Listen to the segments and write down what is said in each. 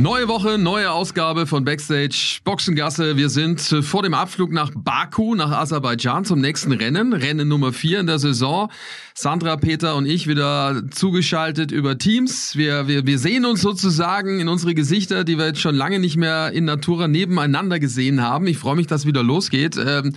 Neue Woche, neue Ausgabe von Backstage Boxengasse. Wir sind vor dem Abflug nach Baku, nach Aserbaidschan zum nächsten Rennen. Rennen Nummer vier in der Saison. Sandra, Peter und ich wieder zugeschaltet über Teams. Wir, wir, wir sehen uns sozusagen in unsere Gesichter, die wir jetzt schon lange nicht mehr in Natura nebeneinander gesehen haben. Ich freue mich, dass wieder losgeht. Ähm,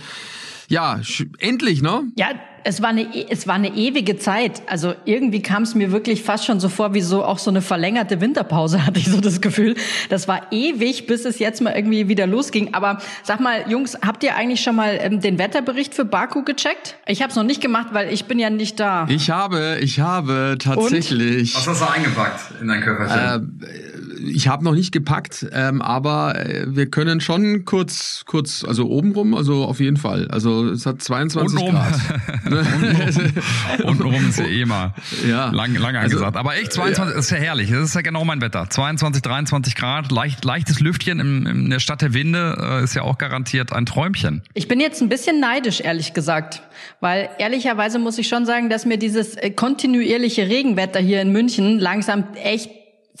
ja, endlich, ne? Ja, es war eine, es war eine ewige Zeit. Also irgendwie kam es mir wirklich fast schon so vor, wie so auch so eine verlängerte Winterpause, hatte ich so das Gefühl. Das war ewig, bis es jetzt mal irgendwie wieder losging. Aber sag mal, Jungs, habt ihr eigentlich schon mal ähm, den Wetterbericht für Baku gecheckt? Ich habe es noch nicht gemacht, weil ich bin ja nicht da. Ich habe, ich habe tatsächlich. Und? Was hast du eingepackt in dein Köfferchen? Äh, ich habe noch nicht gepackt, ähm, aber äh, wir können schon kurz, kurz, also obenrum, also auf jeden Fall. Also es hat 22 Untenrum. Grad. Untenrum ist ja eh mal Ja. lang, lang Also, angesagt. Aber echt, 22 ist ja herrlich. Das ist ja genau mein Wetter. 22, 23 Grad, leicht, leichtes Lüftchen im, in der Stadt der Winde äh, ist ja auch garantiert ein Träumchen. Ich bin jetzt ein bisschen neidisch, ehrlich gesagt. Weil ehrlicherweise muss ich schon sagen, dass mir dieses äh, kontinuierliche Regenwetter hier in München langsam echt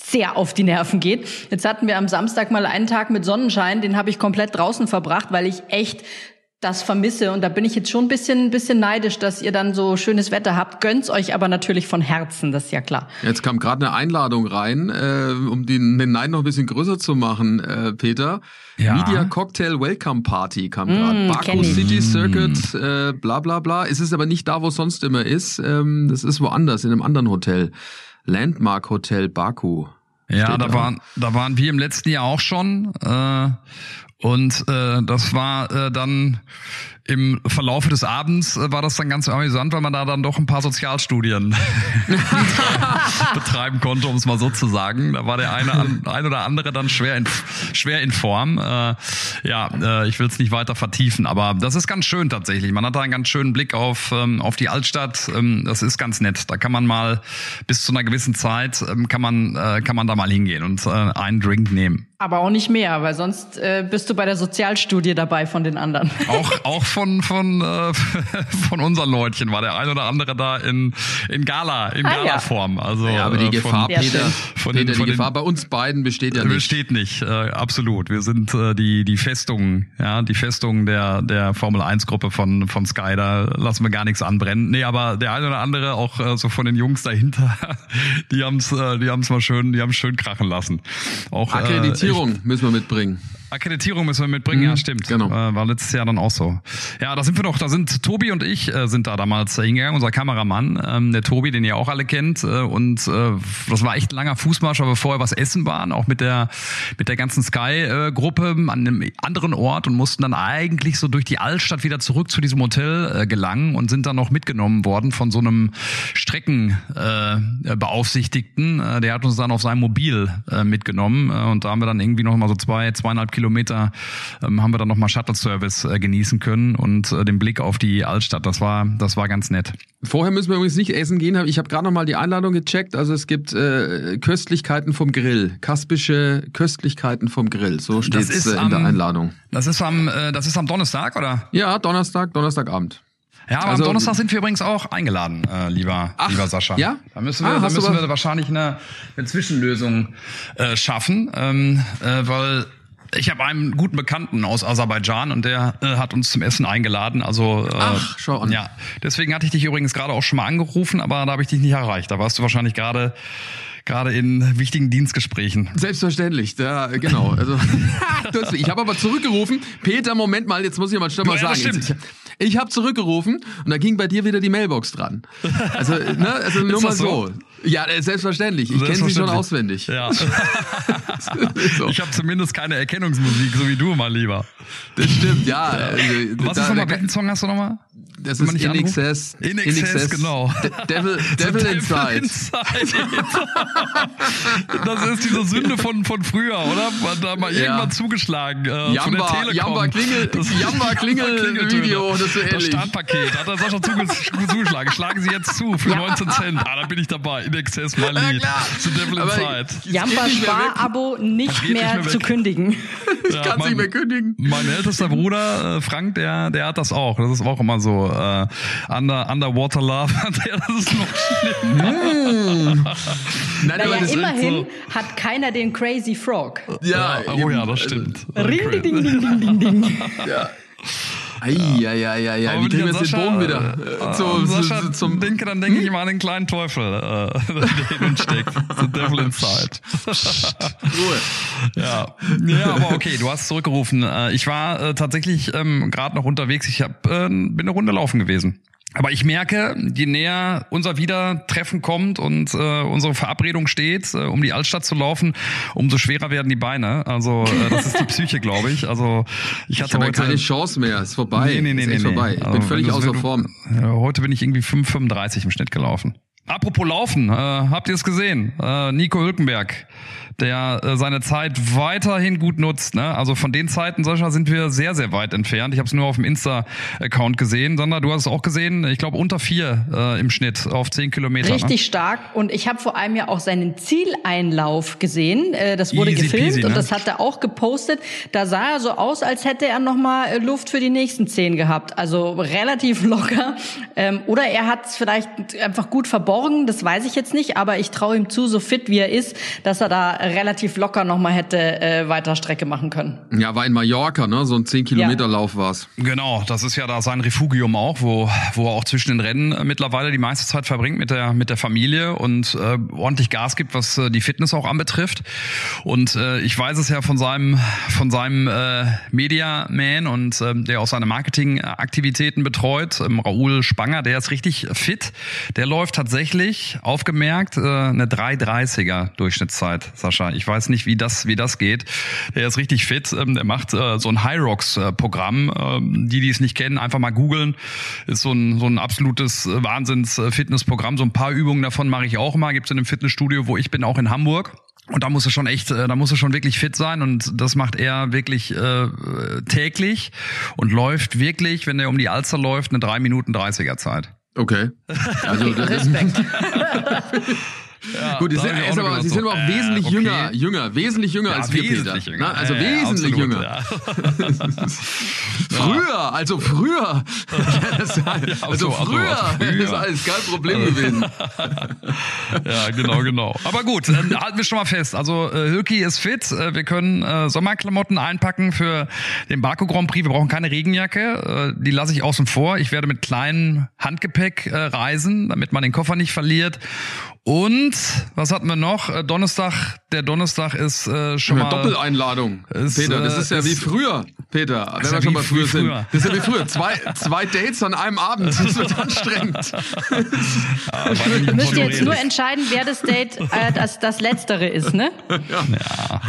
sehr auf die Nerven geht. Jetzt hatten wir am Samstag mal einen Tag mit Sonnenschein, den habe ich komplett draußen verbracht, weil ich echt das vermisse. Und da bin ich jetzt schon ein bisschen, ein bisschen neidisch, dass ihr dann so schönes Wetter habt. Gönnt's euch aber natürlich von Herzen, das ist ja klar. Jetzt kam gerade eine Einladung rein, äh, um den, den Neid noch ein bisschen größer zu machen, äh, Peter. Ja. Media Cocktail Welcome Party kam gerade. Mm, Baku. City Circuit, äh, bla bla bla. Es ist aber nicht da, wo es sonst immer ist. Ähm, das ist woanders, in einem anderen Hotel. Landmark Hotel Baku. Ja, da da. waren, da waren wir im letzten Jahr auch schon. Äh, und äh, das war äh, dann im Verlaufe des Abends äh, war das dann ganz amüsant, weil man da dann doch ein paar Sozialstudien betreiben konnte, um es mal so zu sagen. Da war der eine an, ein oder andere dann schwer in, schwer in Form. Äh, ja, äh, ich will es nicht weiter vertiefen, aber das ist ganz schön tatsächlich. Man hat da einen ganz schönen Blick auf ähm, auf die Altstadt. Ähm, das ist ganz nett. Da kann man mal bis zu einer gewissen Zeit ähm, kann man äh, kann man da mal hingehen und äh, einen Drink nehmen. Aber auch nicht mehr, weil sonst äh, bist du bei der Sozialstudie dabei von den anderen. Auch, auch von, von, äh, von unseren Leutchen war der ein oder andere da in, in Gala, in Ah, ja. Gala-Form. Also, Ja, aber die äh, Gefahr, von, Peter. Von Peter den- von die den- Gefahr bei uns beiden besteht ja nicht. Besteht nicht, äh, absolut. Wir sind äh, die die Festung, ja, die Festung der der Formel 1 Gruppe von von Sky. Da lassen wir gar nichts anbrennen. Nee, aber der eine oder andere auch äh, so von den Jungs dahinter, die haben's äh, die haben's mal schön, die haben's schön krachen lassen. Auch äh, Akkreditierung müssen wir mitbringen. Akkreditierung müssen wir mitbringen, ja, stimmt. genau. Äh, war letztes Jahr dann auch so. Ja, da sind wir doch, da sind Tobi und ich äh, sind da damals äh, hingegangen, unser Kameramann, ähm, der Tobi, den ihr auch alle kennt. Äh, und das war echt ein langer Fußmarsch, weil wir vorher was essen waren, auch mit der mit der ganzen Sky-Gruppe an einem anderen Ort und mussten dann eigentlich so durch die Altstadt wieder zurück zu diesem Hotel gelangen und sind dann noch mitgenommen worden von so einem Streckenbeaufsichtigten. Beaufsichtigten. der hat uns dann auf seinem Mobil mitgenommen und da haben wir dann irgendwie noch mal so zwei, zweieinhalb Kilometer ähm, haben wir dann noch mal Shuttle-Service äh, genießen können und äh, den Blick auf die Altstadt. Das war, das war ganz nett. Vorher müssen wir übrigens nicht essen gehen. Ich habe gerade noch mal die Einladung gecheckt. Also es gibt äh, Köstlichkeiten vom Grill, kaspische Köstlichkeiten vom Grill. So steht es äh, in der Einladung. Das ist am, äh, das ist am Donnerstag, oder? Ja, Donnerstag, Donnerstagabend. Ja, aber Also- am Donnerstag sind wir übrigens auch eingeladen, äh, lieber, Ach, lieber Sascha. ja? Da müssen wir, Ah, da müssen wir wahrscheinlich eine, eine Zwischenlösung äh, schaffen, ähm, äh, weil ich habe einen guten Bekannten aus Aserbaidschan und der äh, hat uns zum Essen eingeladen. Also äh, Ach, schau an. Ja, deswegen hatte ich dich übrigens gerade auch schon mal angerufen, aber da habe ich dich nicht erreicht. Da warst du wahrscheinlich gerade gerade in wichtigen Dienstgesprächen. Selbstverständlich, ja, genau. Also, ich habe aber zurückgerufen. Peter, Moment mal, jetzt muss ich mal schnell mal Ja, das sagen. stimmt. Ich, habe zurückgerufen und da ging bei dir wieder die Mailbox dran. Also, ne, also nur mal so. so? Ja, äh, selbstverständlich. Ich kenne sie schon auswendig. Ja. So. Ich habe zumindest keine Erkennungsmusik, so wie du, mein Lieber. Das stimmt, ja. Also, Was da- ist nochmal, welchen Song hast du nochmal? Das ist In? Excess. In Excess, genau. De Devil, Devil Inside. Das ist diese Sünde von, von früher, oder? Man da mal Ja. irgendwann zugeschlagen. Äh, Jamba. Jamba Klingel, Das- Jamba Klingel. Video, das so Das ähnlich. Startpaket hat er Sascha zuge- zugeschlagen. Schlagen Sie jetzt zu für 19 Cent. Ah, da bin ich dabei. In Excess, mein Ja, Lied. The Devil Aber Inside. es geht Jampa nicht mehr weg. Spar-Abo nicht mehr, mehr zu kündigen. Ich kann es nicht mehr kündigen. Mein ältester Bruder, äh, Frank, der, der hat das auch. Das ist auch immer so. Äh, under, underwater Love. der, das ist noch schlimm. Nein, Naja, das- immerhin hat keiner den Crazy Frog. Ja, oh eben. ja, das stimmt. Ring, ding, ding, ding, ding, ding, ding. Eieieiei, Aber wie wenn kriegen wir jetzt den Bogen wieder? äh, Äh, zu, Sascha zu, zum, denke, dann denke ich immer an den kleinen Teufel, äh, der in steckt. The Devil Inside. Ruhe. Ja. ja, aber okay, du hast zurückgerufen. Äh, Ich war äh, tatsächlich ähm, gerade noch unterwegs. Ich hab, äh, bin eine Runde laufen gewesen. Aber ich merke, je näher unser Wiedertreffen kommt und äh, unsere Verabredung steht, äh, um die Altstadt zu laufen, umso schwerer werden die Beine. Also äh, das ist die Psyche, glaube ich. Also ich Ich hatte habe heute keine Chance mehr. Ist vorbei. Nee, nee, nee, ist nee, nee. vorbei. Ich Also, bin völlig außer Form. Ja, heute bin ich irgendwie 5,35 im Schnitt gelaufen. Apropos Laufen, äh, habt ihr es gesehen? Äh, Nico Hülkenberg, der äh, seine Zeit weiterhin gut nutzt. Ne? Also von den Zeiten, Sascha, sind wir sehr, sehr weit entfernt. Ich habe es nur auf dem Insta-Account gesehen. Sandra, du hast es auch gesehen. Ich glaube unter vier äh, im Schnitt auf zehn Kilometer. Richtig stark. Und ich habe vor allem ja auch seinen Zieleinlauf gesehen. Äh, Das wurde Easy gefilmt peasy, und ne? das hat er auch gepostet. Da sah er so aus, als hätte er noch mal äh, Luft für die nächsten zehn gehabt. Also relativ locker. Ähm, Oder er hat es vielleicht einfach gut verborgen. Das weiß ich jetzt nicht. Aber ich traue ihm zu, so fit wie er ist, dass er da relativ locker noch mal hätte äh, weiter Strecke machen können. Ja, war in Mallorca, ne? So ein 10-Kilometer-Lauf war's. Genau, das ist ja da sein Refugium auch, wo, wo er auch zwischen den Rennen äh, mittlerweile die meiste Zeit verbringt mit der, mit der Familie und äh, ordentlich Gas gibt, was äh, die Fitness auch anbetrifft. Und äh, ich weiß es ja von seinem, von seinem äh, Media Man und ähm, der auch seine Marketingaktivitäten betreut, ähm, Raoul Spanger, der ist richtig fit. Der läuft tatsächlich, aufgemerkt, äh, eine 3,30er Durchschnittszeit, Sascha. Ich weiß nicht, wie das, wie das geht. Der ist richtig fit. Ähm, der macht äh, so ein High Rocks äh, Programm. Ähm, die, die es nicht kennen, einfach mal googeln. Ist so ein, so ein absolutes äh, Wahnsinns-Fitnessprogramm. So ein paar Übungen davon mache ich auch mal. Gibt's in dem Fitnessstudio, wo ich bin, auch in Hamburg. Und da muss er schon echt, äh, da muss er schon wirklich fit sein und das macht er wirklich äh, täglich und läuft wirklich, wenn er um die Alster läuft, eine 3 Minuten 30er Zeit. Okay. Also, das ist, Respekt. Ja, gut, die sind, er ist aber, sie so, sind aber auch äh, wesentlich okay. jünger, jünger, wesentlich jünger Ja, als wir, Peter. jünger. Na, also wesentlich absolut, jünger. Früher, also früher. Das, also so, also früher, ist alles kein Problem gewesen. Ja, genau, genau. Aber gut, ähm, halten wir schon mal fest. Also äh, Hülki ist fit. Äh, wir können äh, Sommerklamotten einpacken für den Baku Grand Prix. Wir brauchen keine Regenjacke. Äh, die lasse ich außen vor. Ich werde mit kleinem Handgepäck äh, reisen, damit man den Koffer nicht verliert. Und was hatten wir noch? Äh, Donnerstag. Der Donnerstag ist äh, schon Ja, mal Doppeleinladung. Ist, Peter, das äh, ist ja wie ist- früher, Peter. Wenn ja wir wie- schon mal früher wie sind. früher. Das ist ja wie früher. Zwei, zwei Dates an einem Abend. Das wird anstrengend. Wovon ihr du jetzt nur entscheiden, wer das Date äh, das, das Letztere ist, ne?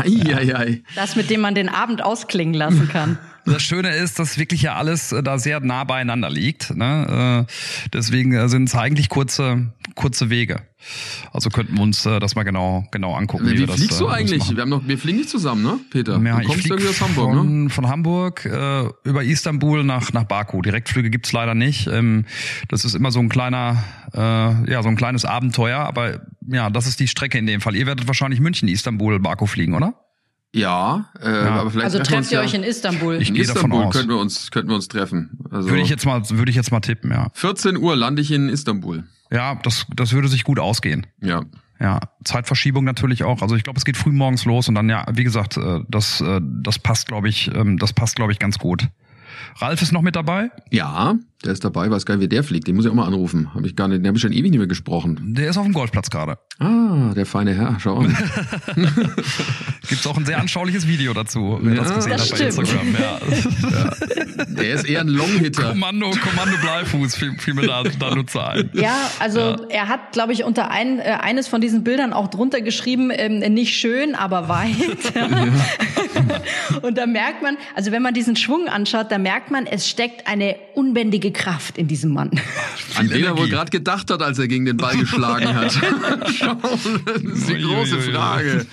Eieiei. Das, mit dem man den Abend ausklingen lassen kann. Das Schöne ist, dass wirklich ja alles äh, da sehr nah beieinander liegt. Ne? Äh, deswegen äh, sind es eigentlich kurze, kurze Wege. Also könnten wir uns das mal genau, genau angucken. Wie, wir das, fliegst du eigentlich? Wir, haben noch, wir fliegen nicht zusammen, ne, Peter? Ja, du ich kommst irgendwie aus Hamburg, von, ne? von Hamburg äh, über Istanbul nach nach Baku. Direktflüge gibt's leider nicht. Ähm, das ist immer so ein kleiner, äh, ja, so ein kleines Abenteuer. Aber ja, das ist die Strecke in dem Fall. Ihr werdet wahrscheinlich München, Istanbul, Baku fliegen, oder? Ja, äh, aber vielleicht Also trefft ihr uns euch in Istanbul. Ich in gehe davon Istanbul aus. könnten wir uns könnten wir uns treffen. Also Würde ich jetzt mal, würde ich jetzt mal tippen, ja. 14 Uhr lande ich in Istanbul. Ja, das das würde sich gut ausgehen. Ja. Ja, Zeitverschiebung natürlich auch. Also ich glaube, es geht früh morgens los und dann ja, wie gesagt, äh, das äh, das passt, glaube ich, ähm, das passt, glaube ich, ganz gut. Ralf ist noch mit dabei. Ja, der ist dabei, weiß gar nicht, wie der fliegt. Den muss ich auch mal anrufen. Habe ich gar nicht, den habe ich schon ewig nicht mehr gesprochen. Der ist auf dem Golfplatz gerade. Ah, der feine Herr, schau an. Gibt's auch ein sehr anschauliches Video dazu, wer Ja, das gesehen das hat bei stimmt. Instagram. Ja. Der ist eher ein Longhitter. Kommando, Kommando Bleifuß fiel, fiel mir da, da nur zu ein. Ja, also er hat, glaube ich, unter ein, äh, eines von diesen Bildern auch drunter geschrieben, ähm, nicht schön, aber weit. Und da merkt man, also wenn man diesen Schwung anschaut, da merkt man, es steckt eine unbändige Kraft in diesem Mann. An den er wohl gerade gedacht hat, als er gegen den Ball geschlagen hat. Schau, das ist die große. Frage.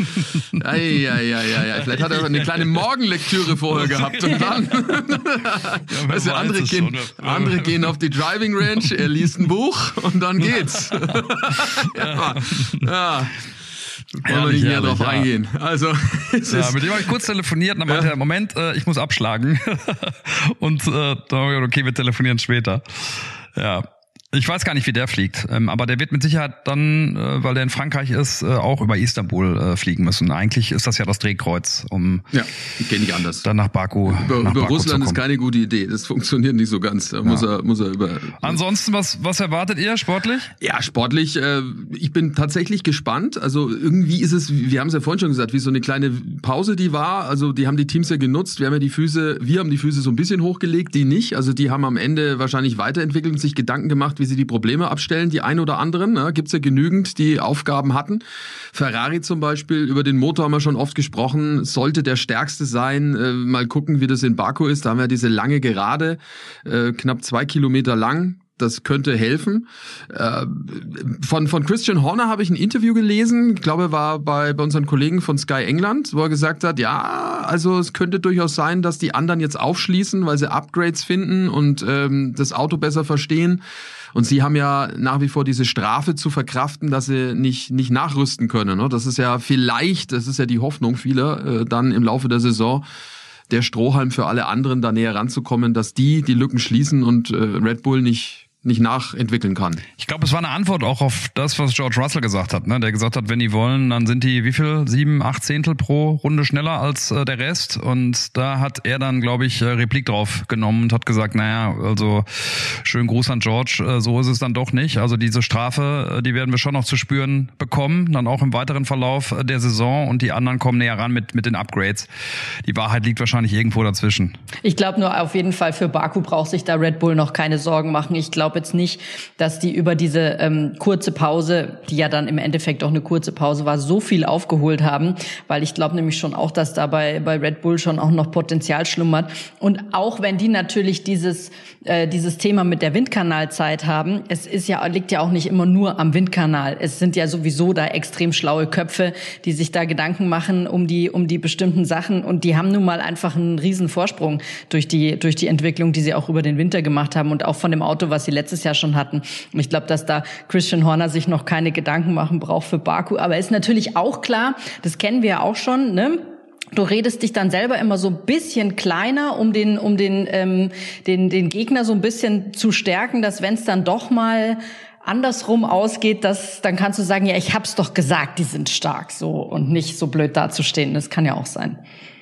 Ei, ja, ja, ja, ja. Vielleicht hat er eine kleine Morgenlektüre vorher gehabt und dann. ja, weißt du, andere, gehen, andere gehen auf die Driving Range, er liest ein Buch und dann geht's. ja. ja. Wollen wir nicht näher drauf ja. eingehen. Also, ja, mit dem habe ich kurz telefoniert und dann meinte er, Moment, äh, ich muss abschlagen. und äh, dann habe ich gesagt, okay, wir telefonieren später. Ja. Ich weiß gar nicht, wie der fliegt, ähm, aber der wird mit Sicherheit dann, äh, weil der in Frankreich ist, äh, auch über Istanbul äh, fliegen müssen. Eigentlich ist das ja das Drehkreuz, um ja, geht nicht anders. Dann nach Baku. Über, nach über Baku Russland ist keine gute Idee. Das funktioniert nicht so ganz. Da ja. muss er, muss er über. Ansonsten, was, was erwartet ihr sportlich? Ja, sportlich. Äh, ich bin tatsächlich gespannt. Also irgendwie ist es, wir haben es ja vorhin schon gesagt, wie so eine kleine Pause, die war. Also die haben die Teams ja genutzt. Wir haben ja die Füße, wir haben die Füße so ein bisschen hochgelegt, die nicht. Also die haben am Ende wahrscheinlich weiterentwickelt und sich Gedanken gemacht wie sie die Probleme abstellen, die ein oder anderen. Ne? Gibt ja genügend, die Aufgaben hatten. Ferrari zum Beispiel, über den Motor haben wir schon oft gesprochen, sollte der stärkste sein. Äh, mal gucken, wie das in Baku ist. Da haben wir diese lange Gerade, äh, knapp zwei Kilometer lang das könnte helfen. Äh, von, von Christian Horner habe ich ein Interview gelesen, ich glaube, war bei, bei unseren Kollegen von Sky England, wo er gesagt hat, ja, also es könnte durchaus sein, dass die anderen jetzt aufschließen, weil sie Upgrades finden und ähm, das Auto besser verstehen. Und sie haben ja nach wie vor diese Strafe zu verkraften, dass sie nicht, nicht nachrüsten können. Ne? Das ist ja vielleicht, das ist ja die Hoffnung vieler, äh, dann im Laufe der Saison der Strohhalm für alle anderen da näher ranzukommen, dass die die Lücken schließen und äh, Red Bull nicht nicht nachentwickeln kann. Ich glaube, es war eine Antwort auch auf das, was George Russell gesagt hat. Ne? Der gesagt hat, wenn die wollen, dann sind die wie viel? Sieben, acht Zehntel pro Runde schneller als äh, der Rest. Und da hat er dann, glaube ich, äh, Replik drauf genommen und hat gesagt, naja, also schönen Gruß an George, äh, so ist es dann doch nicht. Also diese Strafe, äh, die werden wir schon noch zu spüren bekommen, dann auch im weiteren Verlauf äh, der Saison und die anderen kommen näher ran mit, mit den Upgrades. Die Wahrheit liegt wahrscheinlich irgendwo dazwischen. Ich glaube nur auf jeden Fall für Baku braucht sich da Red Bull noch keine Sorgen machen. Ich glaube, glaube jetzt nicht, dass die über diese ähm, kurze Pause, die ja dann im Endeffekt auch eine kurze Pause war, so viel aufgeholt haben, weil ich glaube nämlich schon auch, dass dabei bei Red Bull schon auch noch Potenzial schlummert. Und auch wenn die natürlich dieses äh, dieses Thema mit der Windkanalzeit haben, es ist ja liegt ja auch nicht immer nur am Windkanal. Es sind ja sowieso da extrem schlaue Köpfe, die sich da Gedanken machen um die um die bestimmten Sachen und die haben nun mal einfach einen riesen Vorsprung durch die durch die Entwicklung, die sie auch über den Winter gemacht haben und auch von dem Auto, was sie letztes Jahr schon hatten. Ich glaube, dass da Christian Horner sich noch keine Gedanken machen braucht für Baku. Aber ist natürlich auch klar, das kennen wir ja auch schon, ne? Du redest dich dann selber immer so ein bisschen kleiner, um den, um den, ähm, den, den Gegner so ein bisschen zu stärken, dass wenn es dann doch mal andersrum ausgeht, dass dann kannst du sagen, ja, ich hab's doch gesagt, die sind stark, so und nicht so blöd dazustehen. Das kann ja auch sein.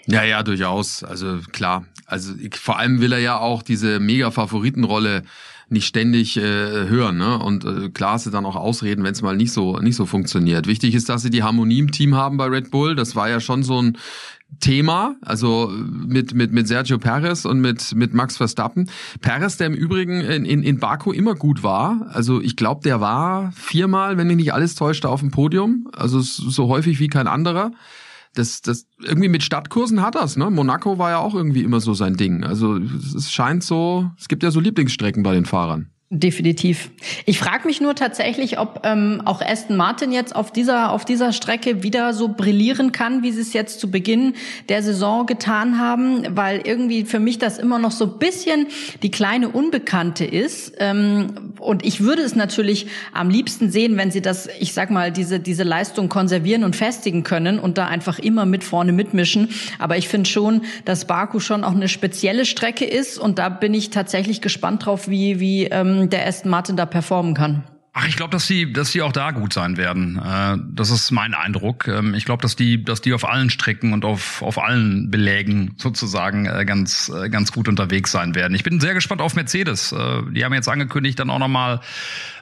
Ja, ja, durchaus. Also klar. Also ich, vor allem will er ja auch diese Mega-Favoritenrolle nicht ständig äh, hören. Ne? Und äh, klar sie dann auch ausreden, wenn es mal nicht so nicht so funktioniert. Wichtig ist, dass sie die Harmonie im Team haben bei Red Bull. Das war ja schon so ein Thema, also mit, mit, mit Sergio Perez und mit, mit Max Verstappen. Perez, der im Übrigen in, in, in Baku immer gut war, also ich glaube, der war viermal, wenn mich nicht alles täuscht, auf dem Podium, also so häufig wie kein anderer das, das irgendwie mit Stadtkursen hat das, ne? Monaco war ja auch irgendwie immer so sein Ding. Also es scheint so, es gibt ja so Lieblingsstrecken bei den Fahrern. Definitiv. Ich frage mich nur tatsächlich, ob ähm, auch Aston Martin jetzt auf dieser auf dieser Strecke wieder so brillieren kann, wie sie es jetzt zu Beginn der Saison getan haben, weil irgendwie für mich das immer noch so bisschen die kleine Unbekannte ist. Ähm, und ich würde es natürlich am liebsten sehen, wenn sie das, ich sag mal, diese diese Leistung konservieren und festigen können und da einfach immer mit vorne mitmischen. Aber ich finde schon, dass Baku schon auch eine spezielle Strecke ist und da bin ich tatsächlich gespannt drauf, wie wie ähm, der Aston Martin da performen kann. Ach, ich glaube, dass die, dass die auch da gut sein werden. Äh, das ist mein Eindruck. Ähm, ich glaube, dass die, dass die auf allen Strecken und auf auf allen Belägen sozusagen äh, ganz äh, ganz gut unterwegs sein werden. Ich bin sehr gespannt auf Mercedes. Die haben jetzt angekündigt, dann auch noch mal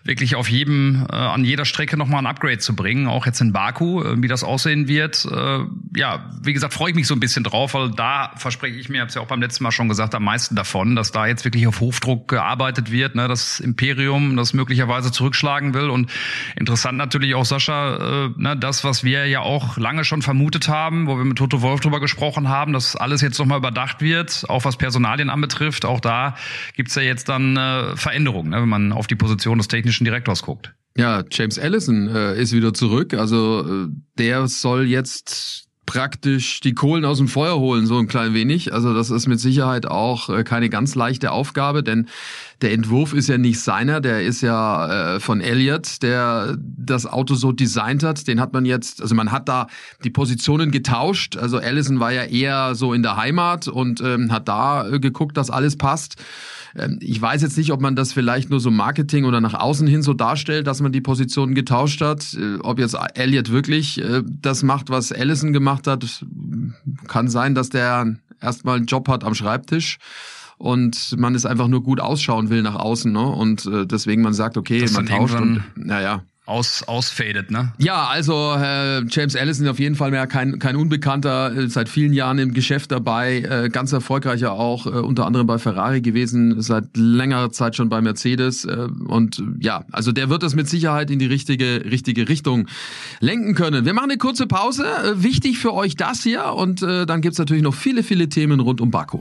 wirklich auf jedem, äh, an jeder Strecke nochmal ein Upgrade zu bringen, auch jetzt in Baku, äh, wie das aussehen wird. Äh, ja, wie gesagt, freue ich mich so ein bisschen drauf, weil da verspreche ich mir, habe es ja auch beim letzten Mal schon gesagt, am meisten davon, dass da jetzt wirklich auf Hochdruck gearbeitet wird, ne, das Imperium, das möglicherweise zurückschlagen will. Und interessant natürlich auch, Sascha, äh, ne, das, was wir ja auch lange schon vermutet haben, wo wir mit Toto Wolf drüber gesprochen haben, dass alles jetzt nochmal überdacht wird, auch was Personalien anbetrifft. Auch da gibt's ja jetzt dann äh, Veränderungen, ne, wenn man auf die Position des technischen technischen Direktors guckt. Ja, James Allison äh, ist wieder zurück. Also äh, der soll jetzt praktisch die Kohlen aus dem Feuer holen, so ein klein wenig. Also das ist mit Sicherheit auch äh, keine ganz leichte Aufgabe, denn der Entwurf ist ja nicht seiner, der ist ja äh, von Elliott, der das Auto so designt hat. Den hat man jetzt, also man hat da die Positionen getauscht. Also Allison war ja eher so in der Heimat und ähm, hat da äh, geguckt, dass alles passt. Ähm, ich weiß jetzt nicht, ob man das vielleicht nur so Marketing oder nach außen hin so darstellt, dass man die Positionen getauscht hat. Äh, ob jetzt Elliott wirklich äh, das macht, was Allison gemacht hat, kann sein, dass der erstmal einen Job hat am Schreibtisch und man es einfach nur gut ausschauen will nach außen, ne? Und äh, deswegen man sagt, okay, das man tauscht und naja aus, ausfadet, ne? Ja, also äh, James Allison auf jeden Fall mehr kein, kein Unbekannter, seit vielen Jahren im Geschäft dabei, äh, ganz erfolgreicher auch, äh, unter anderem bei Ferrari gewesen, seit längerer Zeit schon bei Mercedes. Äh, und ja, also der wird das mit Sicherheit in die richtige, richtige Richtung lenken können. Wir machen eine kurze Pause. Äh, wichtig für euch das hier und äh, dann gibt's natürlich noch viele, viele Themen rund um Baku.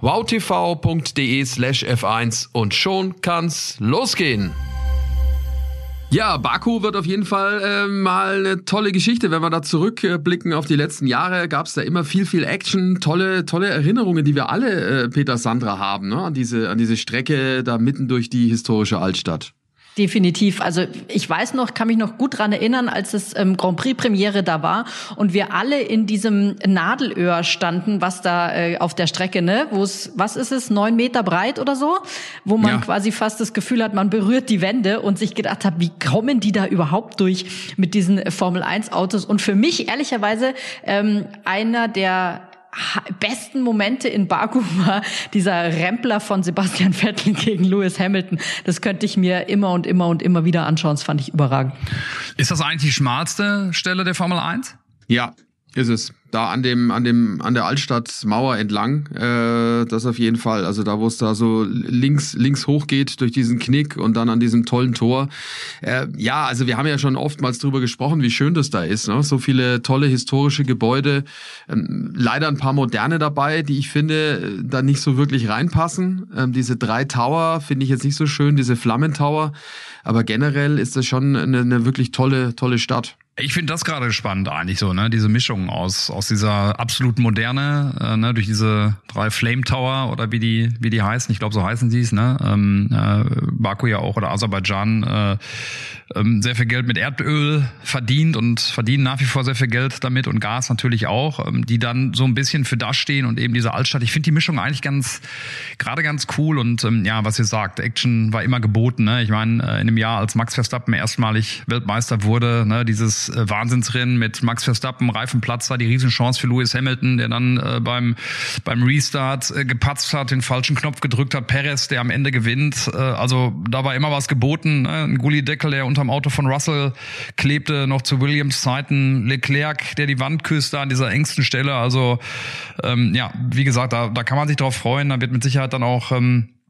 wowtv.de slash F1 und schon kann's losgehen. Ja, Baku wird auf jeden Fall äh, mal eine tolle Geschichte. Wenn wir da zurückblicken auf die letzten Jahre, gab es da immer viel, viel Action, tolle, tolle Erinnerungen, die wir alle, äh, Peter Sandra, haben, ne? an, diese, an diese Strecke da mitten durch die historische Altstadt. Definitiv. Also ich weiß noch, kann mich noch gut dran erinnern, als es ähm, Grand Prix Premiere da war und wir alle in diesem Nadelöhr standen, was da äh, auf der Strecke, ne, wo es, was ist es, neun Meter breit oder so, wo man ja. quasi fast das Gefühl hat, man berührt die Wände und sich gedacht hat, wie kommen die da überhaupt durch mit diesen Formel 1 Autos? Und für mich ehrlicherweise ähm, einer der besten Momente in Baku war dieser Rempler von Sebastian Vettel gegen Lewis Hamilton. Das könnte ich mir immer und immer und immer wieder anschauen. Das fand ich überragend. Ist das eigentlich die schmalste Stelle der Formel 1? Ja, ist es da an dem an dem an der Altstadtmauer entlang äh, das auf jeden Fall also da wo es da so links links hochgeht durch diesen Knick und dann an diesem tollen Tor äh, ja also wir haben ja schon oftmals drüber gesprochen wie schön das da ist ne? so viele tolle historische Gebäude ähm, leider ein paar moderne dabei die ich finde äh, da nicht so wirklich reinpassen ähm, diese drei Tower finde ich jetzt nicht so schön diese Flammentower aber generell ist das schon eine, eine wirklich tolle tolle Stadt ich finde das gerade spannend eigentlich so, ne? Diese Mischung aus aus dieser absoluten Moderne, äh, ne? durch diese drei Flame Tower oder wie die wie die heißen, ich glaube so heißen sie es, ne? Ähm, äh, Baku ja auch oder Aserbaidschan äh, ähm, sehr viel Geld mit Erdöl verdient und verdienen nach wie vor sehr viel Geld damit und Gas natürlich auch, ähm, die dann so ein bisschen für das stehen und eben diese Altstadt. Ich finde die Mischung eigentlich ganz gerade ganz cool und ähm, ja, was ihr sagt, Action war immer geboten. Ne? Ich meine, äh, in dem Jahr, als Max Verstappen erstmalig Weltmeister wurde, ne, dieses äh, Wahnsinnsrennen mit Max Verstappen, Reifenplatzer, die Riesenchance für Lewis Hamilton, der dann äh, beim, beim Restart äh, gepatzt hat, den falschen Knopf gedrückt hat, Perez, der am Ende gewinnt. Äh, also da war immer was geboten. Ne? Ein Gullideckel, der unterm Auto von Russell klebte, noch zu Williams Zeiten, Leclerc, der die Wand küsste an dieser engsten Stelle. Also ähm, ja, wie gesagt, da, da kann man sich drauf freuen. Da wird mit Sicherheit dann auch ähm, äh, äh,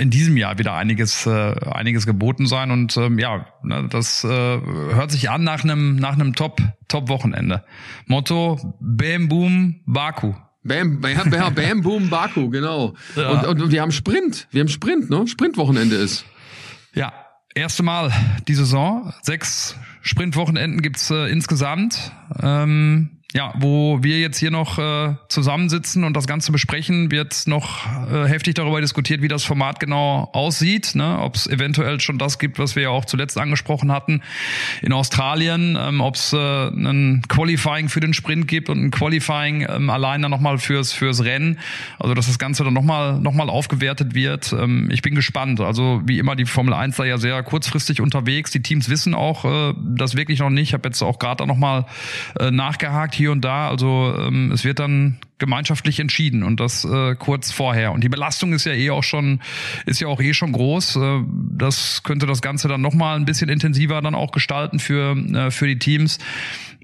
in diesem Jahr wieder einiges äh, einiges geboten sein. Und ähm, ja ne, das äh, hört sich an nach einem nach einem Top Top Wochenende Motto Bam Boom Baku. Bam, bam, bam, bam Boom Baku genau. Ja. und, und wir haben Sprint wir haben Sprint ne? Sprintwochenende ist. Ja erste Mal die Saison. Sechs Sprintwochenenden gibt's äh, insgesamt. Ähm, ja, wo wir jetzt hier noch äh, zusammensitzen und das Ganze besprechen, wird noch äh, heftig darüber diskutiert, wie das Format genau aussieht, ne? ob es eventuell schon das gibt, was wir ja auch zuletzt angesprochen hatten in Australien, ähm, ob es äh, ein Qualifying für den Sprint gibt und ein Qualifying ähm, allein dann nochmal fürs fürs Rennen, also dass das Ganze dann nochmal noch mal aufgewertet wird. Ähm, ich bin gespannt. Also wie immer die Formel 1 da ja sehr kurzfristig unterwegs. Die Teams wissen auch äh, das wirklich noch nicht. Ich habe jetzt auch gerade nochmal äh, nachgehakt hier und da. Also ähm, es wird dann gemeinschaftlich entschieden und das äh, kurz vorher. Und die Belastung ist ja eh auch schon, ist ja auch eh schon groß. Äh, das könnte das Ganze dann nochmal ein bisschen intensiver dann auch gestalten für, äh, für die Teams.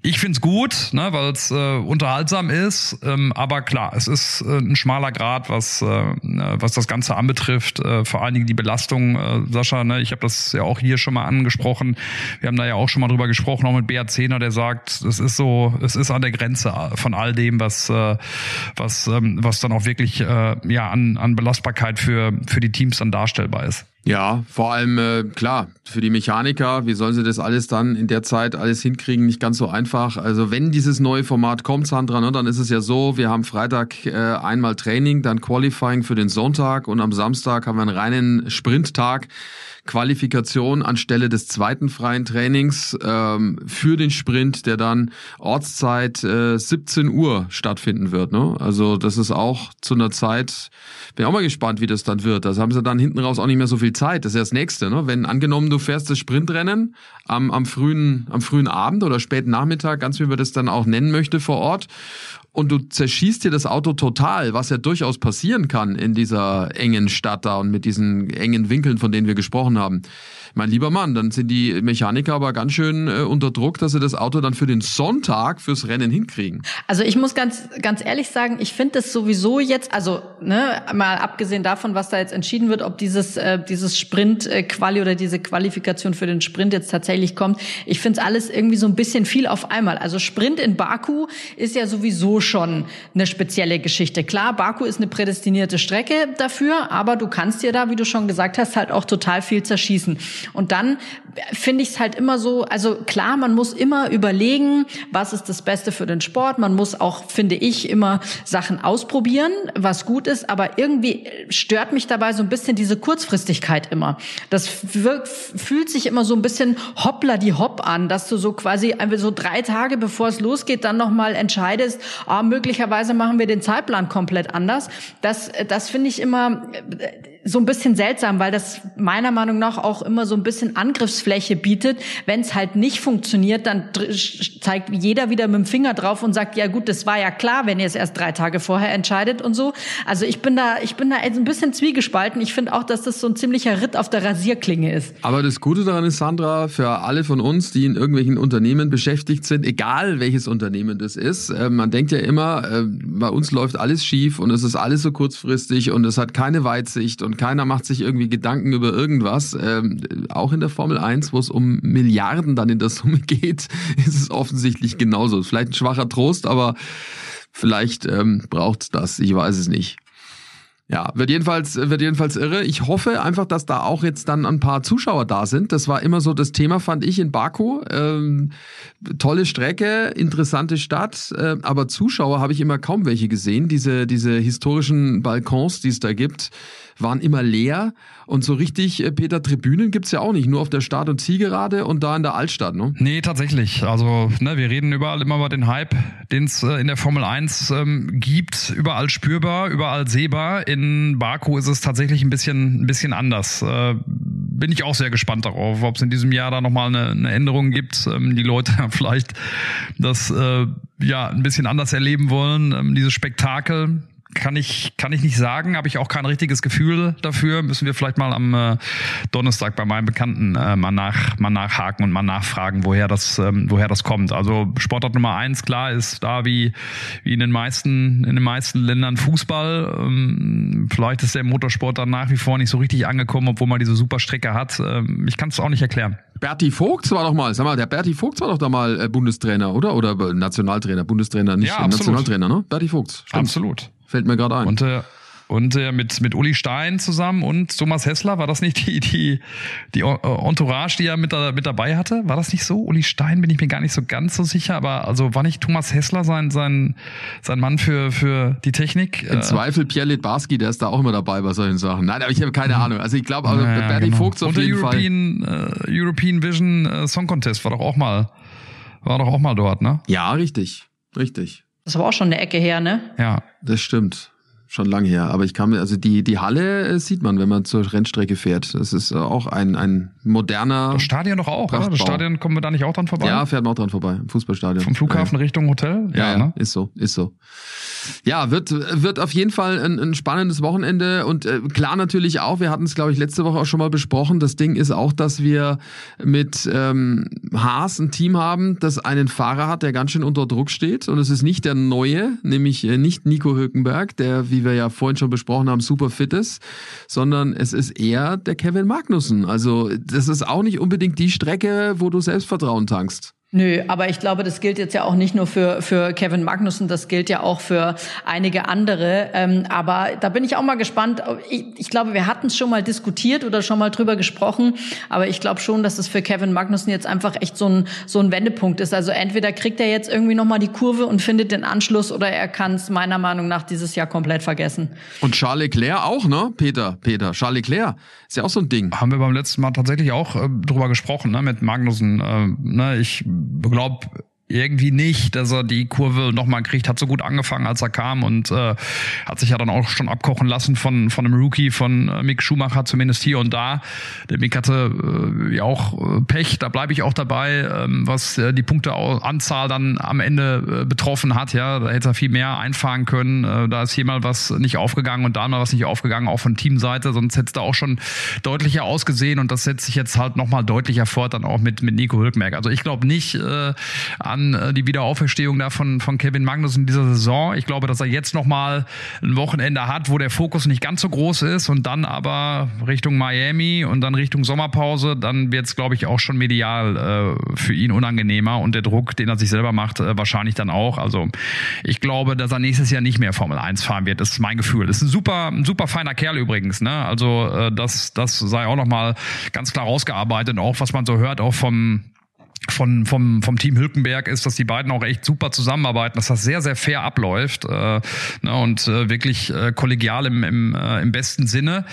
Ich find's gut, ne, weil es äh, unterhaltsam ist, ähm, aber klar, es ist äh, ein schmaler Grad, was, äh, was das Ganze anbetrifft. Äh, vor allen Dingen die Belastung, äh, Sascha, ne, ich habe das ja auch hier schon mal angesprochen. Wir haben da ja auch schon mal drüber gesprochen, auch mit Beat Zehner, der sagt, es ist so, es ist an der Grenze von all dem, was, äh, was, ähm, was dann auch wirklich äh, ja an, an Belastbarkeit für, für die Teams dann darstellbar ist. Ja, vor allem äh, klar, für die Mechaniker, wie sollen sie das alles dann in der Zeit alles hinkriegen, nicht ganz so einfach. Also wenn dieses neue Format kommt, Sandra, ne, dann ist es ja so, wir haben Freitag äh, einmal Training, dann Qualifying für den Sonntag und am Samstag haben wir einen reinen Sprinttag. Qualifikation anstelle des zweiten freien Trainings ähm, für den Sprint, der dann Ortszeit äh, 17 Uhr stattfinden wird. Ne? Also das ist auch zu einer Zeit, bin auch mal gespannt, wie das dann wird. Das haben sie dann hinten raus auch nicht mehr so viel Zeit. Das ist ja das Nächste. Ne? Wenn angenommen, du fährst das Sprintrennen am, am, frühen, am frühen Abend oder späten Nachmittag, ganz wie man das dann auch nennen möchte vor Ort und du zerschießt dir das Auto total, was ja durchaus passieren kann in dieser engen Stadt da und mit diesen engen Winkeln, von denen wir gesprochen haben mein lieber Mann, dann sind die Mechaniker aber ganz schön äh, unter Druck, dass sie das Auto dann für den Sonntag fürs Rennen hinkriegen. Also ich muss ganz, ganz ehrlich sagen, ich finde das sowieso jetzt, also ne, mal abgesehen davon, was da jetzt entschieden wird, ob dieses, äh, dieses Sprint-Quali äh, oder diese Qualifikation für den Sprint jetzt tatsächlich kommt, ich finde es alles irgendwie so ein bisschen viel auf einmal. Also Sprint in Baku ist ja sowieso schon eine spezielle Geschichte. Klar, Baku ist eine prädestinierte Strecke dafür, aber du kannst dir da, wie du schon gesagt hast, halt auch total viel zerschießen. Und dann finde ich es halt immer so, also klar, man muss immer überlegen, was ist das Beste für den Sport. Man muss auch, finde ich, immer Sachen ausprobieren, was gut ist. Aber irgendwie stört mich dabei so ein bisschen diese Kurzfristigkeit immer. Das wirkt, fühlt sich immer so ein bisschen hoppla die hopp an, dass du so quasi so drei Tage bevor es losgeht, dann nochmal entscheidest, ah, möglicherweise machen wir den Zeitplan komplett anders. Das, das finde ich immer so ein bisschen seltsam, weil das meiner Meinung nach auch immer so ein bisschen Angriffsfläche bietet. Wenn es halt nicht funktioniert, dann zeigt jeder wieder mit dem Finger drauf und sagt, ja gut, das war ja klar, wenn ihr es erst drei Tage vorher entscheidet und so. Also ich bin da, ich bin da ein bisschen zwiegespalten. Ich finde auch, dass das so ein ziemlicher Ritt auf der Rasierklinge ist. Aber das Gute daran ist, Sandra, für alle von uns, die in irgendwelchen Unternehmen beschäftigt sind, egal welches Unternehmen das ist, äh, man denkt ja immer, äh, bei uns läuft alles schief und es ist alles so kurzfristig und es hat keine Weitsicht und keiner macht sich irgendwie Gedanken über irgendwas. Ähm, auch in der Formel 1, wo es um Milliarden dann in der Summe geht, ist es offensichtlich genauso. Vielleicht ein schwacher Trost, aber vielleicht ähm, braucht das. Ich weiß es nicht. Ja, wird jedenfalls, wird jedenfalls irre. Ich hoffe einfach, dass da auch jetzt dann ein paar Zuschauer da sind. Das war immer so das Thema, fand ich in Baku. Ähm, tolle Strecke, interessante Stadt, äh, aber Zuschauer habe ich immer kaum welche gesehen. Diese, diese historischen Balkons, die es da gibt, waren immer leer. Und so richtig, äh, Peter, Tribünen gibt's ja auch nicht, nur auf der Start- und Zielgerade und da in der Altstadt, ne? Nee, tatsächlich. Also, ne, wir reden überall immer über den Hype, den es äh, in der Formel 1 ähm, gibt, überall spürbar, überall sehbar. In Baku ist es tatsächlich ein bisschen, ein bisschen anders. Äh, bin ich auch sehr gespannt darauf, ob es in diesem Jahr da nochmal eine, eine Änderung gibt, ähm, die Leute vielleicht das äh, ja ein bisschen anders erleben wollen, ähm, dieses Spektakel kann ich, kann ich nicht sagen, habe ich auch kein richtiges Gefühl dafür. Müssen wir vielleicht mal am äh, Donnerstag bei meinem Bekannten äh, mal, nach, mal nachhaken und mal nachfragen, woher das, ähm, woher das kommt. Also Sportart Nummer eins, klar, ist da wie, wie in den meisten, in den meisten Ländern Fußball. Ähm, vielleicht ist der Motorsport dann nach wie vor nicht so richtig angekommen, obwohl man diese super Strecke hat. Ähm, ich kann es auch nicht erklären. Berti Vogt war doch mal, sag mal, der Berti Vogt war doch da mal äh, Bundestrainer, oder? Oder Nationaltrainer, Bundestrainer, nicht ja, Nationaltrainer, ne? Berti Vogt. Stimmt. Absolut. Fällt mir gerade ein. Und, äh, und äh, mit, mit Uli Stein zusammen und Thomas Hessler, war das nicht die, die, die Entourage, die er mit, da, mit dabei hatte? War das nicht so? Uli Stein bin ich mir gar nicht so ganz so sicher, aber also war nicht Thomas Hessler sein, sein, sein Mann für, für die Technik? Im äh, Zweifel Pierre Litbarski, der ist da auch immer dabei bei solchen Sachen. Nein, aber ich habe keine mhm. Ahnung. Also ich glaube, also naja, Berti genau. Vogt auf und jeden European, Fall. Äh, European Vision äh, Song Contest war doch auch mal, war doch auch mal dort, ne? Ja, richtig. Richtig. Das war auch schon eine Ecke her, ne? Ja. Das stimmt. Schon lange her. Aber ich kann mir, also die, die Halle äh, sieht man, wenn man zur Rennstrecke fährt. Das ist äh, auch ein, ein moderner. Das Stadion doch auch, oder? Das Stadion kommen wir da nicht auch dran vorbei? Ja, fährt man auch dran vorbei, im Fußballstadion. Vom Flughafen ja. Richtung Hotel? Ja, ja, ne? ist so, ist so. Ja, wird, wird auf jeden Fall ein, ein spannendes Wochenende und äh, klar natürlich auch, wir hatten es, glaube ich, letzte Woche auch schon mal besprochen. Das Ding ist auch, dass wir mit ähm, Haas ein Team haben, das einen Fahrer hat, der ganz schön unter Druck steht. Und es ist nicht der neue, nämlich äh, nicht Nico Hülkenberg, der, wie wir ja vorhin schon besprochen haben, super fit ist, sondern es ist eher der Kevin Magnussen. Also das ist auch nicht unbedingt die Strecke, wo du Selbstvertrauen tankst. Nö, aber ich glaube, das gilt jetzt ja auch nicht nur für, für Kevin Magnussen, das gilt ja auch für einige andere. Ähm, aber da bin ich auch mal gespannt. Ich, ich glaube, wir hatten es schon mal diskutiert oder schon mal drüber gesprochen, aber ich glaube schon, dass es für Kevin Magnussen jetzt einfach echt so ein, so ein Wendepunkt ist. Also entweder kriegt er jetzt irgendwie nochmal die Kurve und findet den Anschluss oder er kann es meiner Meinung nach dieses Jahr komplett vergessen. Und Charles Leclerc auch, ne? Peter, Peter, Charles Leclerc ist ja auch so ein Ding. Haben wir beim letzten Mal tatsächlich auch äh, drüber gesprochen, ne? Mit Magnussen. Äh, ne? Ich glaube irgendwie nicht, dass er die Kurve nochmal kriegt. Hat so gut angefangen, als er kam und äh, hat sich ja dann auch schon abkochen lassen von, von einem Rookie, von äh, Mick Schumacher, zumindest hier und da. Der Mick hatte äh, ja auch äh, Pech, da bleibe ich auch dabei, ähm, was äh, die Punkteanzahl dann am Ende äh, betroffen hat. Ja, Da hätte er viel mehr einfahren können. Äh, da ist hier mal was nicht aufgegangen und da mal was nicht aufgegangen, auch von Teamseite. Sonst hätte es da auch schon deutlicher ausgesehen und das setzt sich jetzt halt nochmal deutlicher fort, dann auch mit, mit Nico Hülkenberg. Also ich glaube nicht äh, an an äh, die Wiederauferstehung da von, von Kevin Magnus in dieser Saison. Ich glaube, dass er jetzt nochmal ein Wochenende hat, wo der Fokus nicht ganz so groß ist und dann aber Richtung Miami und dann Richtung Sommerpause, dann wird es, glaube ich, auch schon medial äh, für ihn unangenehmer und der Druck, den er sich selber macht, äh, wahrscheinlich dann auch. Also ich glaube, dass er nächstes Jahr nicht mehr Formel 1 fahren wird. Das ist mein Gefühl. Das ist ein super, ein super feiner Kerl übrigens. Ne? Also äh, das, das sei auch nochmal ganz klar rausgearbeitet, auch was man so hört, auch vom von, vom, vom Team Hülkenberg ist, dass die beiden auch echt super zusammenarbeiten, dass das sehr, sehr fair abläuft äh, ne, und äh, wirklich äh, kollegial im, im, äh, im besten Sinne.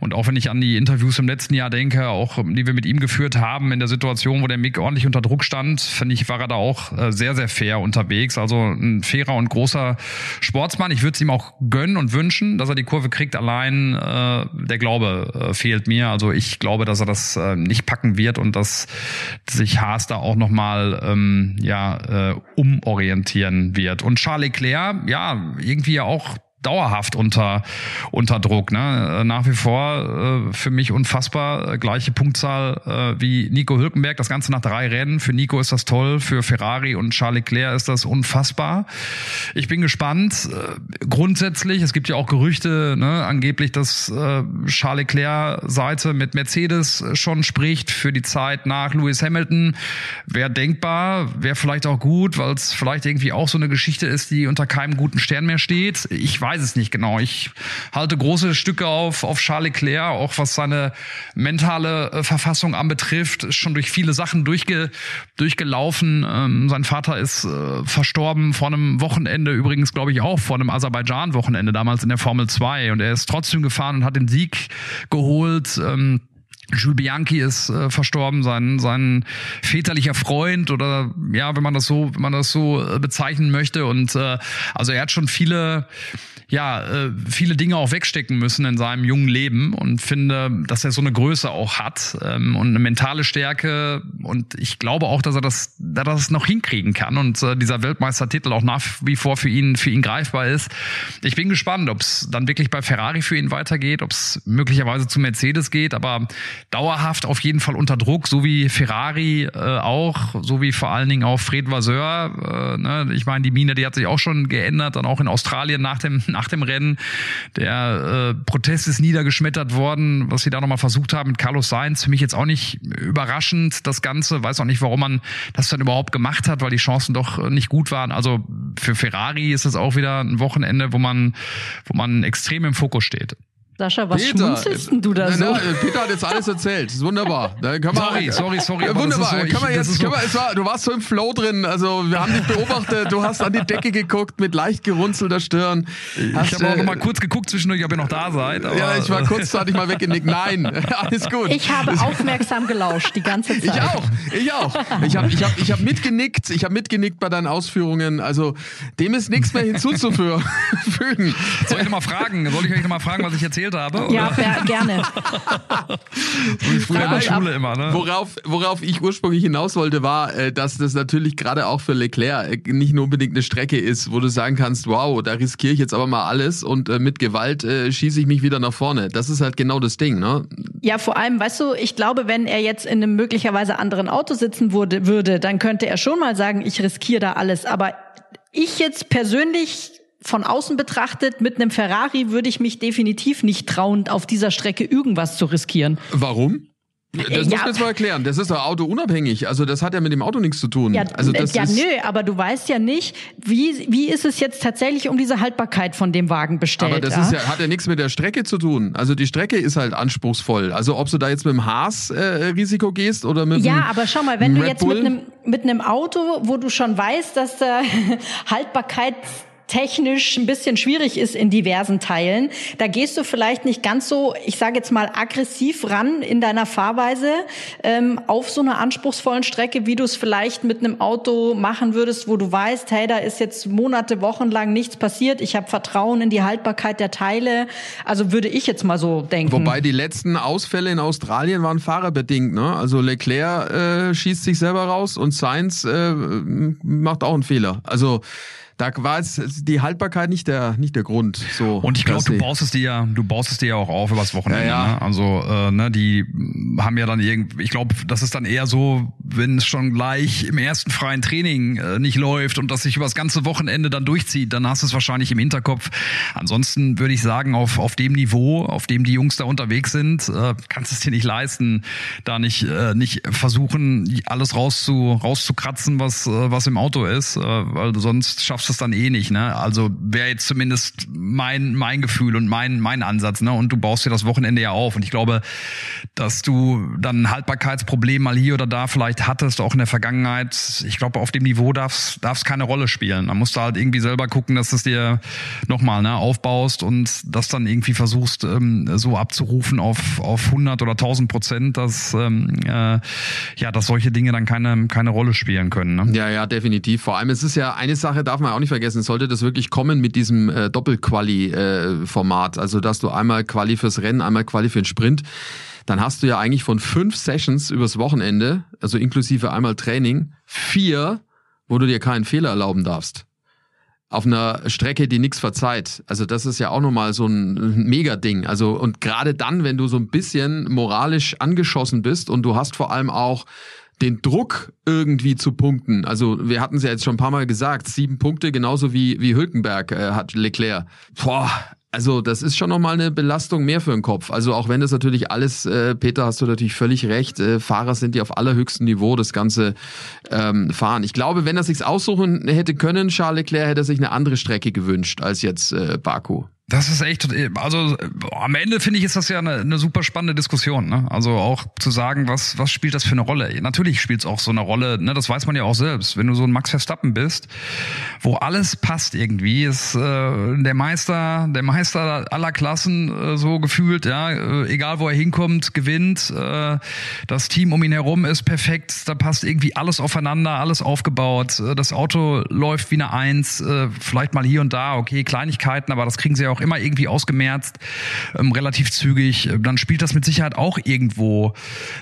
Und auch wenn ich an die Interviews im letzten Jahr denke, auch die wir mit ihm geführt haben, in der Situation, wo der Mick ordentlich unter Druck stand, finde ich, war er da auch äh, sehr, sehr fair unterwegs. Also ein fairer und großer Sportsmann. Ich würde es ihm auch gönnen und wünschen, dass er die Kurve kriegt. Allein äh, der Glaube äh, fehlt mir. Also ich glaube, dass er das äh, nicht packen wird und dass sich Haas da auch nochmal ähm, ja, äh, umorientieren wird. Und Charles Leclerc, ja, irgendwie ja auch dauerhaft unter, unter Druck. Ne? Nach wie vor äh, für mich unfassbar. Äh, gleiche Punktzahl äh, wie Nico Hülkenberg. Das Ganze nach drei Rennen. Für Nico ist das toll. Für Ferrari und Charles Leclerc ist das unfassbar. Ich bin gespannt. Äh, grundsätzlich, es gibt ja auch Gerüchte, ne, angeblich, dass äh, Charles Leclerc Seite mit Mercedes schon spricht für die Zeit nach Lewis Hamilton. Wäre denkbar, wäre vielleicht auch gut, weil es vielleicht irgendwie auch so eine Geschichte ist, die unter keinem guten Stern mehr steht. Ich weiß weiß es nicht genau. Ich halte große Stücke auf, auf Charles Leclerc, auch was seine mentale äh, Verfassung anbetrifft, ist schon durch viele Sachen durchge, durchgelaufen. Ähm, sein Vater ist äh, verstorben vor einem Wochenende, übrigens glaube ich auch vor einem Aserbaidschan-Wochenende, damals in der Formel 2. Und er ist trotzdem gefahren und hat den Sieg geholt. Ähm, Jules Bianchi ist äh, verstorben, sein sein väterlicher Freund oder ja, wenn man das so, wenn man das so äh, bezeichnen möchte. Und äh, also er hat schon viele ja, äh, viele Dinge auch wegstecken müssen in seinem jungen Leben und finde, dass er so eine Größe auch hat ähm, und eine mentale Stärke. Und ich glaube auch, dass er das, dass er das noch hinkriegen kann. Und äh, dieser Weltmeistertitel auch nach wie vor für ihn, für ihn greifbar ist. Ich bin gespannt, ob es dann wirklich bei Ferrari für ihn weitergeht, ob es möglicherweise zu Mercedes geht, aber dauerhaft auf jeden Fall unter Druck, so wie Ferrari äh, auch, so wie vor allen Dingen auch Fred Vasseur. Äh, ne? Ich meine, die Mine, die hat sich auch schon geändert, dann auch in Australien nach dem nach dem Rennen. Der äh, Protest ist niedergeschmettert worden, was sie da nochmal versucht haben mit Carlos Sainz. Für mich jetzt auch nicht überraschend, das Ganze. Weiß auch nicht, warum man das dann überhaupt gemacht hat, weil die Chancen doch nicht gut waren. Also für Ferrari ist es auch wieder ein Wochenende, wo man, wo man extrem im Fokus steht. Sascha, was Peter, schmunzelst denn du da so? Na, Peter hat jetzt alles erzählt. Das ist wunderbar. Da kann man, sorry, sorry, sorry. Ja, wunderbar. So, kann man jetzt, kann man, es war, du warst so im Flow drin. Also wir haben dich beobachtet. Du hast an die Decke geguckt mit leicht gerunzelter Stirn. Hast, ich habe auch noch mal kurz geguckt zwischendurch, ob ihr noch da seid. Aber, ja, ich war kurzzeitig mal weggenickt. Nein, alles gut. Ich habe aufmerksam gelauscht die ganze Zeit. Ich auch. Ich auch. Ich habe ich hab, ich hab mitgenickt. Ich habe mitgenickt bei deinen Ausführungen. Also dem ist nichts mehr hinzuzufügen. Soll ich noch mal fragen? Soll ich euch noch mal fragen, was ich erzählt habe? Ja, oder? Ja, gerne. Wie früher in der Schule immer, ne? Worauf, worauf ich ursprünglich hinaus wollte, war, äh, dass das natürlich gerade auch für Leclerc äh, nicht nur unbedingt eine Strecke ist, wo du sagen kannst, wow, da riskiere ich jetzt aber mal alles und äh, mit Gewalt äh, schieße ich mich wieder nach vorne. Das ist halt genau das Ding, ne? Ja, vor allem, weißt du, ich glaube, wenn er jetzt in einem möglicherweise anderen Auto sitzen würde, würde dann könnte er schon mal sagen, ich riskiere da alles. Aber ich jetzt persönlich von außen betrachtet, mit einem Ferrari würde ich mich definitiv nicht trauen, auf dieser Strecke irgendwas zu riskieren. Warum? Das ja. muss man jetzt mal erklären. Das ist doch autounabhängig. Also das hat ja mit dem Auto nichts zu tun. Ja, also das ja nö, aber du weißt ja nicht, wie, wie ist es jetzt tatsächlich um diese Haltbarkeit von dem Wagen bestellt. Aber das ja? Ist ja, hat ja nichts mit der Strecke zu tun. Also die Strecke ist halt anspruchsvoll. Also ob du da jetzt mit dem Haas äh, gehst oder mit Ja, aber schau mal, wenn du jetzt mit einem mit einem Auto, wo du schon weißt, dass da Haltbarkeit technisch ein bisschen schwierig ist in diversen Teilen. Da gehst du vielleicht nicht ganz so, ich sage jetzt mal, aggressiv ran in deiner Fahrweise ähm, auf so einer anspruchsvollen Strecke, wie du es vielleicht mit einem Auto machen würdest, wo du weißt, hey, da ist jetzt Monate, Wochen lang nichts passiert. Ich habe Vertrauen in die Haltbarkeit der Teile. Also würde ich jetzt mal so denken. Wobei die letzten Ausfälle in Australien waren fahrerbedingt. Ne? Also Leclerc äh, schießt sich selber raus und Sainz äh, macht auch einen Fehler. Also da war es die Haltbarkeit nicht der nicht der Grund. So und ich glaube, du baust es dir ja, du baust es dir ja auch auf übers Wochenende. Ja, ja. Ne? Also äh, ne, die haben ja dann irgendwie, ich glaube, das ist dann eher so, wenn es schon gleich im ersten freien Training äh, nicht läuft und das sich über das ganze Wochenende dann durchzieht, dann hast du es wahrscheinlich im Hinterkopf. Ansonsten würde ich sagen, auf auf dem Niveau, auf dem die Jungs da unterwegs sind, äh, kannst du es dir nicht leisten, da nicht äh, nicht versuchen, alles rauszu rauszukratzen, was äh, was im Auto ist, äh, weil du sonst schaffst schaffst es dann eh nicht, ne? Also wäre jetzt zumindest mein, mein Gefühl und mein, mein Ansatz, ne? Und du baust dir das Wochenende ja auf. Und ich glaube, dass du dann ein Haltbarkeitsproblem mal hier oder da vielleicht hattest, auch in der Vergangenheit. Ich glaube, auf dem Niveau darf es keine Rolle spielen. Da musst du halt irgendwie selber gucken, dass du es dir nochmal ne, aufbaust und das dann irgendwie versuchst, ähm, so abzurufen auf, auf 100 oder 1000 Prozent, dass, ähm, äh, ja, dass solche Dinge dann keine, keine Rolle spielen können. Ne? Ja, ja, definitiv. Vor allem, es ist ja eine Sache, darf man auch nicht vergessen, sollte das wirklich kommen mit diesem äh, Doppelquali-Format, äh, also dass du einmal Quali fürs Rennen, einmal Quali für den Sprint, dann hast du ja eigentlich von fünf Sessions übers Wochenende, also inklusive einmal Training, vier, wo du dir keinen Fehler erlauben darfst auf einer Strecke, die nichts verzeiht. Also das ist ja auch nochmal so ein Mega-Ding. Also und gerade dann, wenn du so ein bisschen moralisch angeschossen bist und du hast vor allem auch den Druck irgendwie zu punkten. Also wir hatten es ja jetzt schon ein paar Mal gesagt, sieben Punkte, genauso wie, wie Hülkenberg äh, hat Leclerc. Boah, also das ist schon nochmal eine Belastung mehr für den Kopf. Also auch wenn das natürlich alles, äh, Peter, hast du natürlich völlig recht, äh, Fahrer sind die auf allerhöchstem Niveau das Ganze ähm, fahren. Ich glaube, wenn er sich's aussuchen hätte können, Charles Leclerc, hätte er sich eine andere Strecke gewünscht als jetzt äh, Baku. Das ist echt, also am Ende finde ich, ist das ja eine, eine super spannende Diskussion. Ne? Also auch zu sagen, was, was spielt das für eine Rolle? Natürlich spielt es auch so eine Rolle, ne? das weiß man ja auch selbst. Wenn du so ein Max Verstappen bist, wo alles passt irgendwie, ist äh, der Meister, der Meister aller Klassen äh, so gefühlt, ja, äh, egal wo er hinkommt, gewinnt. Äh, das Team um ihn herum ist perfekt, da passt irgendwie alles aufeinander, alles aufgebaut. Äh, das Auto läuft wie eine Eins, äh, vielleicht mal hier und da, okay, Kleinigkeiten, aber das kriegen sie auch auch immer irgendwie ausgemerzt, ähm, relativ zügig. Dann spielt das mit Sicherheit auch irgendwo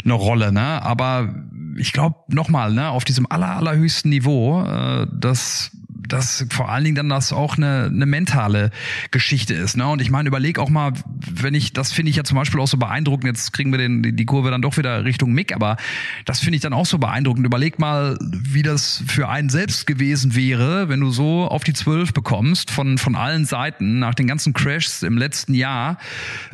eine Rolle, ne? Aber ich glaube nochmal, ne, auf diesem aller, allerhöchsten Niveau, äh, das dass vor allen Dingen dann das auch eine, eine mentale Geschichte ist. Ne? Und ich meine, überleg auch mal, wenn ich, das finde ich ja zum Beispiel auch so beeindruckend, jetzt kriegen wir den, die Kurve dann doch wieder Richtung Mick, aber das finde ich dann auch so beeindruckend. Überleg mal, wie das für einen selbst gewesen wäre, wenn du so auf die Zwölf bekommst, von, von allen Seiten, nach den ganzen Crashs im letzten Jahr,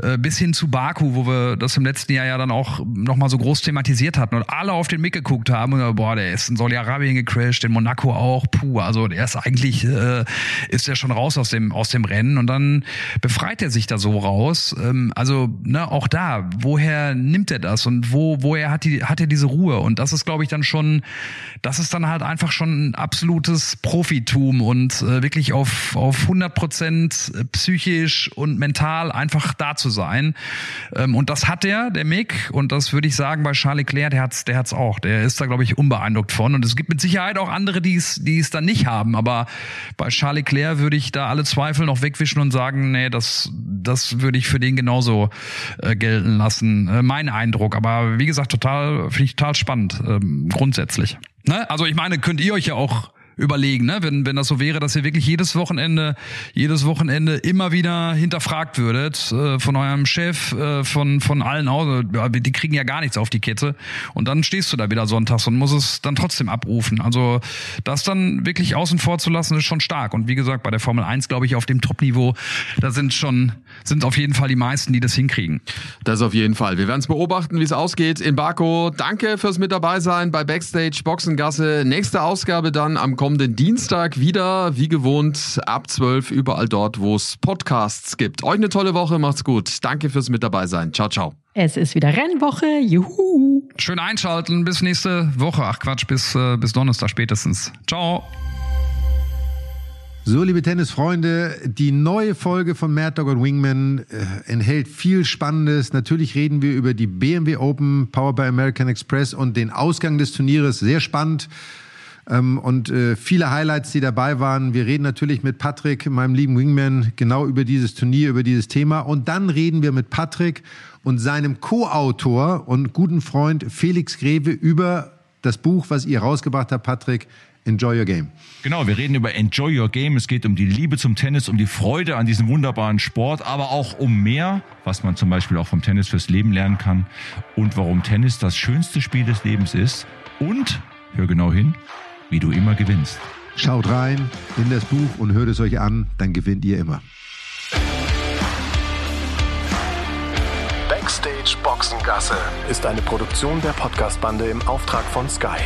äh, bis hin zu Baku, wo wir das im letzten Jahr ja dann auch nochmal so groß thematisiert hatten und alle auf den Mick geguckt haben und boah, der ist in Saudi-Arabien gecrashed, in Monaco auch, puh, also der ist eigentlich äh, ist er schon raus aus dem aus dem Rennen und dann befreit er sich da so raus. Ähm, also ne, auch da, woher nimmt er das und wo woher hat die hat er diese Ruhe und das ist glaube ich dann schon, das ist dann halt einfach schon ein absolutes Profitum und äh, wirklich auf auf 100 Prozent psychisch und mental einfach da zu sein. Ähm, und das hat er, der Mick und das würde ich sagen bei Charles Leclerc, der hat's der hat's auch. Der ist da glaube ich unbeeindruckt von und es gibt mit Sicherheit auch andere, die es die es dann nicht haben, aber bei Charles Leclerc würde ich da alle Zweifel noch wegwischen und sagen, nee, das, das würde ich für den genauso äh, gelten lassen. Äh, mein Eindruck. Aber wie gesagt, total, finde ich total spannend, ähm, grundsätzlich. Ne? Also ich meine, könnt ihr euch ja auch überlegen, ne? wenn, wenn das so wäre, dass ihr wirklich jedes Wochenende, jedes Wochenende immer wieder hinterfragt würdet äh, von eurem Chef, äh, von, von allen aus, die kriegen ja gar nichts auf die Kette und dann stehst du da wieder sonntags und musst es dann trotzdem abrufen. Also das dann wirklich außen vor zu lassen, ist schon stark. Und wie gesagt, bei der Formel 1, glaube ich, auf dem Top-Niveau, da sind schon, sind auf jeden Fall die meisten, die das hinkriegen. Das auf jeden Fall. Wir werden es beobachten, wie es ausgeht in Baku. Danke fürs mit dabei sein bei Backstage Boxengasse. Nächste Ausgabe dann am kommenden kommenden Dienstag wieder, wie gewohnt, ab 12 überall dort, wo es Podcasts gibt. Euch eine tolle Woche, macht's gut. Danke fürs mit dabei sein. Ciao, ciao. Es ist wieder Rennwoche. Juhu. Schön einschalten. Bis nächste Woche. Ach Quatsch, bis, äh, bis Donnerstag spätestens. Ciao. So, liebe Tennisfreunde, die neue Folge von Mad Dog und Wingman äh, enthält viel Spannendes. Natürlich reden wir über die BMW Open, Powered by American Express und den Ausgang des Turnieres. Sehr spannend. Ähm, und äh, viele Highlights, die dabei waren. Wir reden natürlich mit Patrick, meinem lieben Wingman, genau über dieses Turnier, über dieses Thema. Und dann reden wir mit Patrick und seinem Co-Autor und guten Freund Felix Greve über das Buch, was ihr rausgebracht habt, Patrick. Enjoy Your Game. Genau, wir reden über Enjoy Your Game. Es geht um die Liebe zum Tennis, um die Freude an diesem wunderbaren Sport, aber auch um mehr, was man zum Beispiel auch vom Tennis fürs Leben lernen kann und warum Tennis das schönste Spiel des Lebens ist. Und, hör genau hin, wie du immer gewinnst. Schaut rein in das Buch und hört es euch an, dann gewinnt ihr immer. Backstage Boxengasse ist eine Produktion der Podcastbande im Auftrag von Sky.